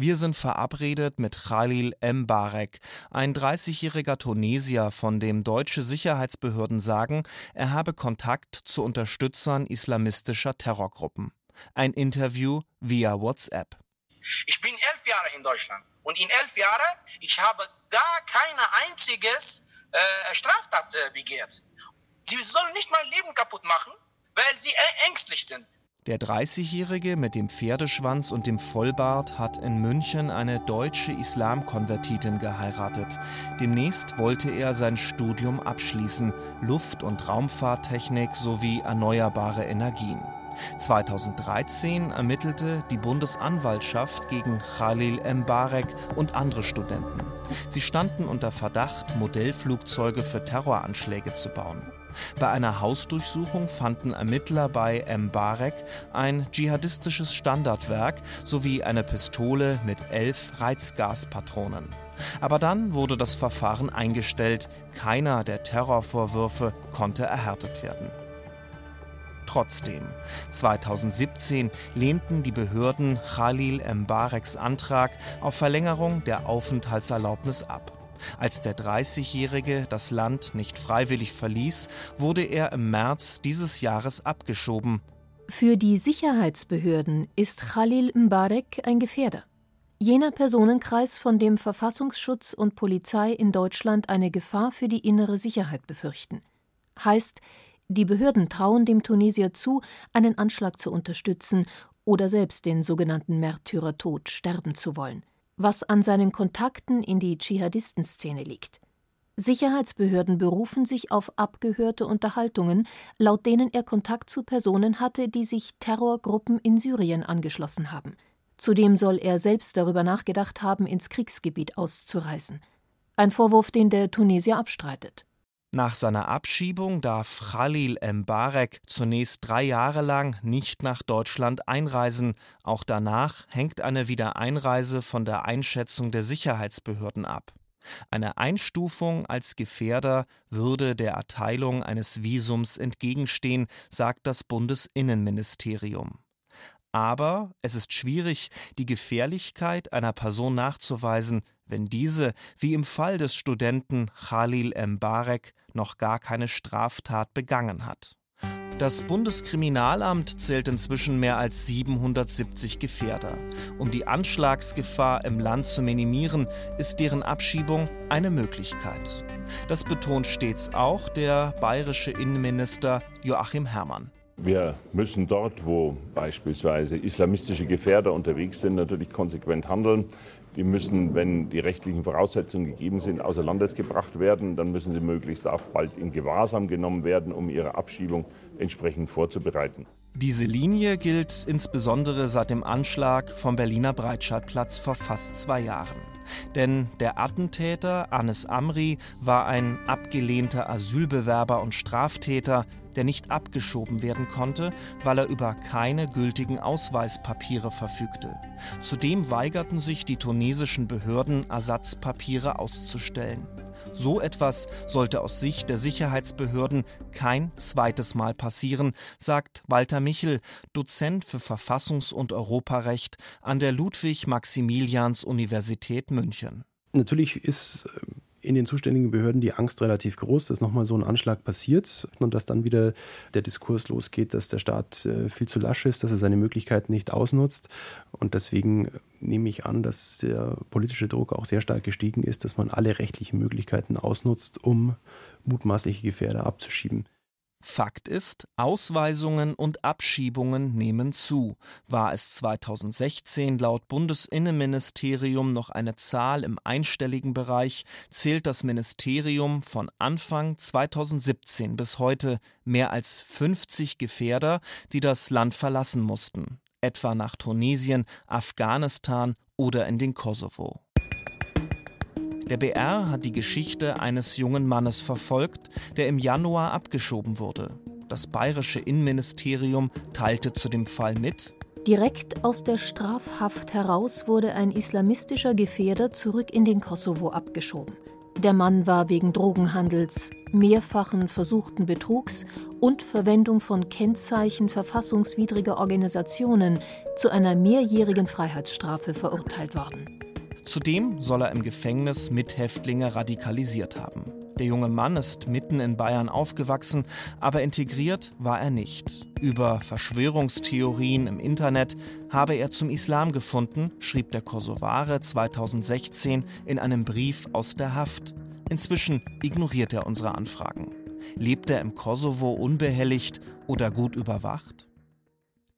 Wir sind verabredet mit Khalil Mbarek, ein 30-jähriger Tunesier, von dem deutsche Sicherheitsbehörden sagen, er habe Kontakt zu Unterstützern islamistischer Terrorgruppen. Ein Interview via WhatsApp. Ich bin elf Jahre in Deutschland und in elf Jahren ich habe gar keine einziges äh, Straftat äh, begehrt. Sie sollen nicht mein Leben kaputt machen, weil sie ängstlich sind. Der 30-Jährige mit dem Pferdeschwanz und dem Vollbart hat in München eine deutsche Islamkonvertitin geheiratet. Demnächst wollte er sein Studium abschließen, Luft- und Raumfahrttechnik sowie erneuerbare Energien. 2013 ermittelte die Bundesanwaltschaft gegen Khalil Mbarek und andere Studenten. Sie standen unter Verdacht, Modellflugzeuge für Terroranschläge zu bauen. Bei einer Hausdurchsuchung fanden Ermittler bei Mbarek ein dschihadistisches Standardwerk sowie eine Pistole mit elf Reizgaspatronen. Aber dann wurde das Verfahren eingestellt. Keiner der Terrorvorwürfe konnte erhärtet werden. Trotzdem, 2017 lehnten die Behörden Khalil Mbareks Antrag auf Verlängerung der Aufenthaltserlaubnis ab. Als der 30-Jährige das Land nicht freiwillig verließ, wurde er im März dieses Jahres abgeschoben. Für die Sicherheitsbehörden ist Khalil Mbarek ein Gefährder. Jener Personenkreis, von dem Verfassungsschutz und Polizei in Deutschland eine Gefahr für die innere Sicherheit befürchten. Heißt, die Behörden trauen dem Tunesier zu, einen Anschlag zu unterstützen oder selbst den sogenannten Märtyrertod sterben zu wollen was an seinen Kontakten in die Dschihadistenszene liegt. Sicherheitsbehörden berufen sich auf abgehörte Unterhaltungen, laut denen er Kontakt zu Personen hatte, die sich Terrorgruppen in Syrien angeschlossen haben. Zudem soll er selbst darüber nachgedacht haben, ins Kriegsgebiet auszureisen. Ein Vorwurf, den der Tunesier abstreitet. Nach seiner Abschiebung darf Khalil Mbarek zunächst drei Jahre lang nicht nach Deutschland einreisen. Auch danach hängt eine Wiedereinreise von der Einschätzung der Sicherheitsbehörden ab. Eine Einstufung als Gefährder würde der Erteilung eines Visums entgegenstehen, sagt das Bundesinnenministerium. Aber es ist schwierig, die Gefährlichkeit einer Person nachzuweisen, wenn diese, wie im Fall des Studenten Khalil Mbarek, noch gar keine Straftat begangen hat. Das Bundeskriminalamt zählt inzwischen mehr als 770 Gefährder. Um die Anschlagsgefahr im Land zu minimieren, ist deren Abschiebung eine Möglichkeit. Das betont stets auch der bayerische Innenminister Joachim Herrmann. Wir müssen dort, wo beispielsweise islamistische Gefährder unterwegs sind, natürlich konsequent handeln. Die müssen, wenn die rechtlichen Voraussetzungen gegeben sind, außer Landes gebracht werden. Dann müssen sie möglichst auch bald in Gewahrsam genommen werden, um ihre Abschiebung entsprechend vorzubereiten. Diese Linie gilt insbesondere seit dem Anschlag vom Berliner Breitscheidplatz vor fast zwei Jahren. Denn der Attentäter Anis Amri war ein abgelehnter Asylbewerber und Straftäter, der nicht abgeschoben werden konnte, weil er über keine gültigen Ausweispapiere verfügte. Zudem weigerten sich die tunesischen Behörden, Ersatzpapiere auszustellen. So etwas sollte aus Sicht der Sicherheitsbehörden kein zweites Mal passieren, sagt Walter Michel, Dozent für Verfassungs- und Europarecht an der Ludwig-Maximilians-Universität München. Natürlich ist in den zuständigen Behörden die Angst relativ groß, dass nochmal so ein Anschlag passiert und dass dann wieder der Diskurs losgeht, dass der Staat äh, viel zu lasch ist, dass er seine Möglichkeiten nicht ausnutzt. Und deswegen nehme ich an, dass der politische Druck auch sehr stark gestiegen ist, dass man alle rechtlichen Möglichkeiten ausnutzt, um mutmaßliche Gefährder abzuschieben. Fakt ist, Ausweisungen und Abschiebungen nehmen zu. War es 2016 laut Bundesinnenministerium noch eine Zahl im einstelligen Bereich, zählt das Ministerium von Anfang 2017 bis heute mehr als 50 Gefährder, die das Land verlassen mussten, etwa nach Tunesien, Afghanistan oder in den Kosovo. Der BR hat die Geschichte eines jungen Mannes verfolgt, der im Januar abgeschoben wurde. Das bayerische Innenministerium teilte zu dem Fall mit. Direkt aus der Strafhaft heraus wurde ein islamistischer Gefährder zurück in den Kosovo abgeschoben. Der Mann war wegen Drogenhandels, mehrfachen versuchten Betrugs und Verwendung von Kennzeichen verfassungswidriger Organisationen zu einer mehrjährigen Freiheitsstrafe verurteilt worden. Zudem soll er im Gefängnis Mithäftlinge radikalisiert haben. Der junge Mann ist mitten in Bayern aufgewachsen, aber integriert war er nicht. Über Verschwörungstheorien im Internet habe er zum Islam gefunden, schrieb der Kosovare 2016 in einem Brief aus der Haft. Inzwischen ignoriert er unsere Anfragen. Lebt er im Kosovo unbehelligt oder gut überwacht?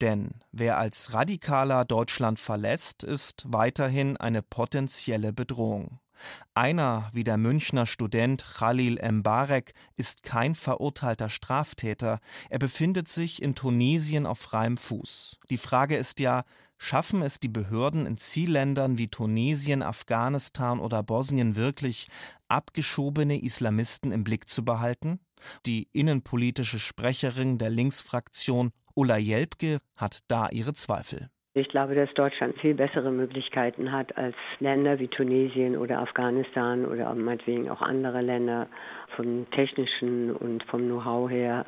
Denn wer als Radikaler Deutschland verlässt, ist weiterhin eine potenzielle Bedrohung. Einer wie der Münchner Student Khalil Mbarek ist kein verurteilter Straftäter. Er befindet sich in Tunesien auf freiem Fuß. Die Frage ist ja, schaffen es die Behörden in Zielländern wie Tunesien, Afghanistan oder Bosnien wirklich, abgeschobene Islamisten im Blick zu behalten? Die innenpolitische Sprecherin der Linksfraktion Ulla Jelpke hat da ihre Zweifel. Ich glaube, dass Deutschland viel bessere Möglichkeiten hat als Länder wie Tunesien oder Afghanistan oder meinetwegen auch andere Länder vom technischen und vom Know-how her,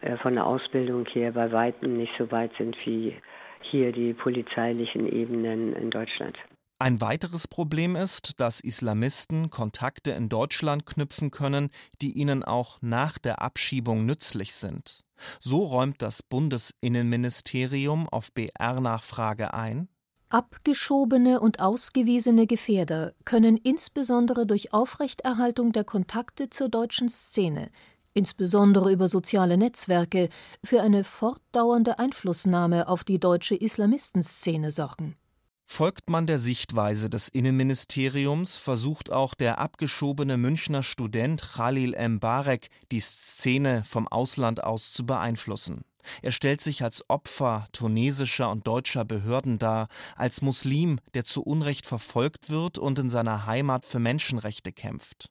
äh, von der Ausbildung her bei weitem nicht so weit sind wie hier die polizeilichen Ebenen in Deutschland. Ein weiteres Problem ist, dass Islamisten Kontakte in Deutschland knüpfen können, die ihnen auch nach der Abschiebung nützlich sind. So räumt das Bundesinnenministerium auf BR-Nachfrage ein. Abgeschobene und ausgewiesene Gefährder können insbesondere durch Aufrechterhaltung der Kontakte zur deutschen Szene, insbesondere über soziale Netzwerke, für eine fortdauernde Einflussnahme auf die deutsche Islamistenszene sorgen. Folgt man der Sichtweise des Innenministeriums, versucht auch der abgeschobene Münchner Student Khalil M. Barek die Szene vom Ausland aus zu beeinflussen. Er stellt sich als Opfer tunesischer und deutscher Behörden dar, als Muslim, der zu Unrecht verfolgt wird und in seiner Heimat für Menschenrechte kämpft.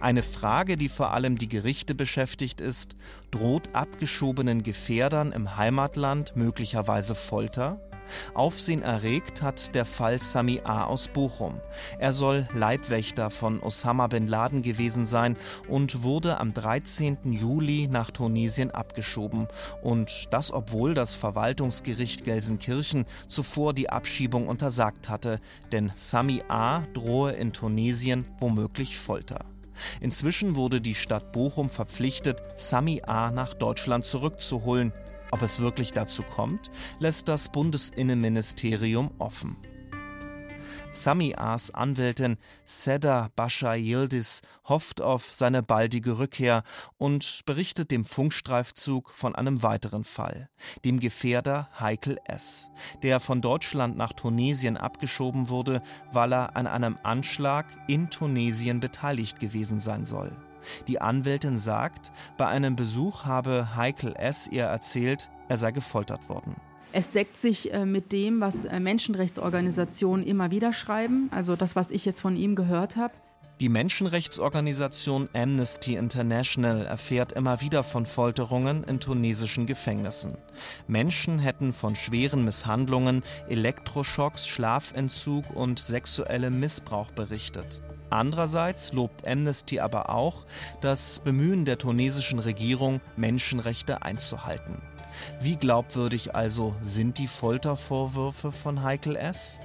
Eine Frage, die vor allem die Gerichte beschäftigt ist, droht abgeschobenen Gefährdern im Heimatland möglicherweise Folter? Aufsehen erregt hat der Fall Sami A. aus Bochum. Er soll Leibwächter von Osama bin Laden gewesen sein und wurde am 13. Juli nach Tunesien abgeschoben. Und das, obwohl das Verwaltungsgericht Gelsenkirchen zuvor die Abschiebung untersagt hatte, denn Sami A. drohe in Tunesien womöglich Folter. Inzwischen wurde die Stadt Bochum verpflichtet, Sami A. nach Deutschland zurückzuholen. Ob es wirklich dazu kommt, lässt das Bundesinnenministerium offen. Sami As Anwältin Seda Bascha Yildiz hofft auf seine baldige Rückkehr und berichtet dem Funkstreifzug von einem weiteren Fall, dem Gefährder Heikel S., der von Deutschland nach Tunesien abgeschoben wurde, weil er an einem Anschlag in Tunesien beteiligt gewesen sein soll. Die Anwältin sagt, bei einem Besuch habe Heikel S. ihr erzählt, er sei gefoltert worden. Es deckt sich äh, mit dem, was äh, Menschenrechtsorganisationen immer wieder schreiben, also das, was ich jetzt von ihm gehört habe. Die Menschenrechtsorganisation Amnesty International erfährt immer wieder von Folterungen in tunesischen Gefängnissen. Menschen hätten von schweren Misshandlungen, Elektroschocks, Schlafentzug und sexuellem Missbrauch berichtet. Andererseits lobt Amnesty aber auch das Bemühen der tunesischen Regierung, Menschenrechte einzuhalten. Wie glaubwürdig also sind die Foltervorwürfe von Heikel S?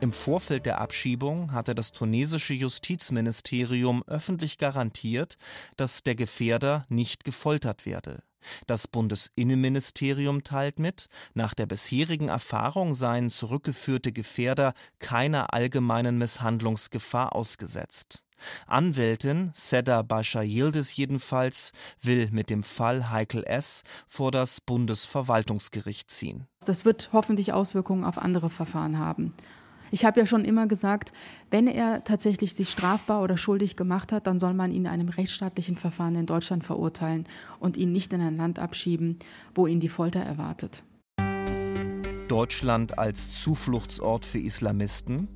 Im Vorfeld der Abschiebung hatte das tunesische Justizministerium öffentlich garantiert, dass der Gefährder nicht gefoltert werde. Das Bundesinnenministerium teilt mit, nach der bisherigen Erfahrung seien zurückgeführte Gefährder keiner allgemeinen Misshandlungsgefahr ausgesetzt. Anwältin Seda Bascha Yildiz jedenfalls will mit dem Fall Heikel S. vor das Bundesverwaltungsgericht ziehen. Das wird hoffentlich Auswirkungen auf andere Verfahren haben. Ich habe ja schon immer gesagt, wenn er tatsächlich sich strafbar oder schuldig gemacht hat, dann soll man ihn in einem rechtsstaatlichen Verfahren in Deutschland verurteilen und ihn nicht in ein Land abschieben, wo ihn die Folter erwartet. Deutschland als Zufluchtsort für Islamisten?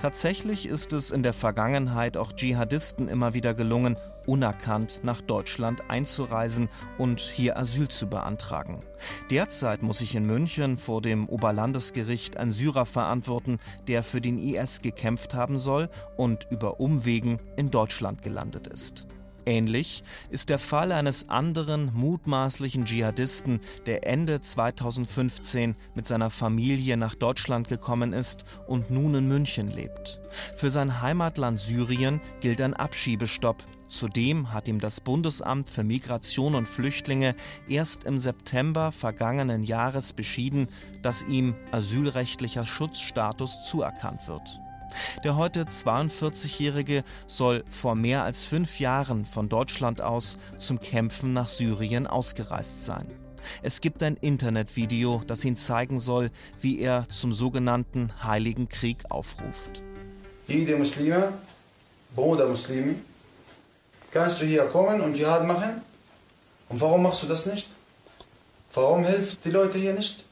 Tatsächlich ist es in der Vergangenheit auch Dschihadisten immer wieder gelungen, unerkannt nach Deutschland einzureisen und hier Asyl zu beantragen. Derzeit muss sich in München vor dem Oberlandesgericht ein Syrer verantworten, der für den IS gekämpft haben soll und über Umwegen in Deutschland gelandet ist. Ähnlich ist der Fall eines anderen mutmaßlichen Dschihadisten, der Ende 2015 mit seiner Familie nach Deutschland gekommen ist und nun in München lebt. Für sein Heimatland Syrien gilt ein Abschiebestopp. Zudem hat ihm das Bundesamt für Migration und Flüchtlinge erst im September vergangenen Jahres beschieden, dass ihm asylrechtlicher Schutzstatus zuerkannt wird. Der heute 42-Jährige soll vor mehr als fünf Jahren von Deutschland aus zum Kämpfen nach Syrien ausgereist sein. Es gibt ein Internetvideo, das ihn zeigen soll, wie er zum sogenannten Heiligen Krieg aufruft. Jede Muslime, Bruder Muslimi, kannst du hier kommen und Dschihad machen? Und warum machst du das nicht? Warum hilft die Leute hier nicht?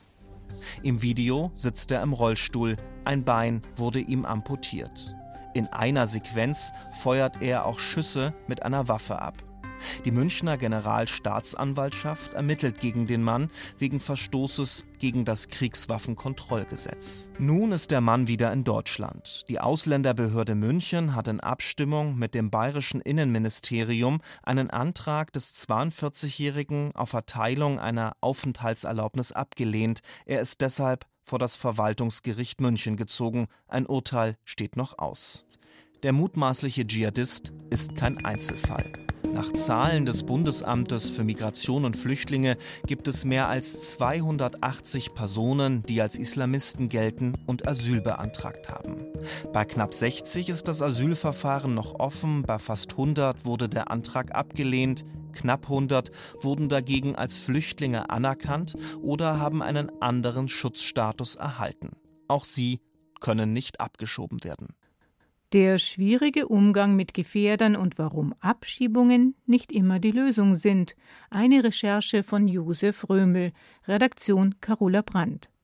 Im Video sitzt er im Rollstuhl, ein Bein wurde ihm amputiert. In einer Sequenz feuert er auch Schüsse mit einer Waffe ab. Die Münchner Generalstaatsanwaltschaft ermittelt gegen den Mann wegen Verstoßes gegen das Kriegswaffenkontrollgesetz. Nun ist der Mann wieder in Deutschland. Die Ausländerbehörde München hat in Abstimmung mit dem bayerischen Innenministerium einen Antrag des 42-Jährigen auf Erteilung einer Aufenthaltserlaubnis abgelehnt. Er ist deshalb vor das Verwaltungsgericht München gezogen. Ein Urteil steht noch aus. Der mutmaßliche Dschihadist ist kein Einzelfall. Nach Zahlen des Bundesamtes für Migration und Flüchtlinge gibt es mehr als 280 Personen, die als Islamisten gelten und Asyl beantragt haben. Bei knapp 60 ist das Asylverfahren noch offen, bei fast 100 wurde der Antrag abgelehnt, knapp 100 wurden dagegen als Flüchtlinge anerkannt oder haben einen anderen Schutzstatus erhalten. Auch sie können nicht abgeschoben werden. Der schwierige Umgang mit Gefährdern und warum Abschiebungen nicht immer die Lösung sind. Eine Recherche von Josef Römel, Redaktion Carola Brandt.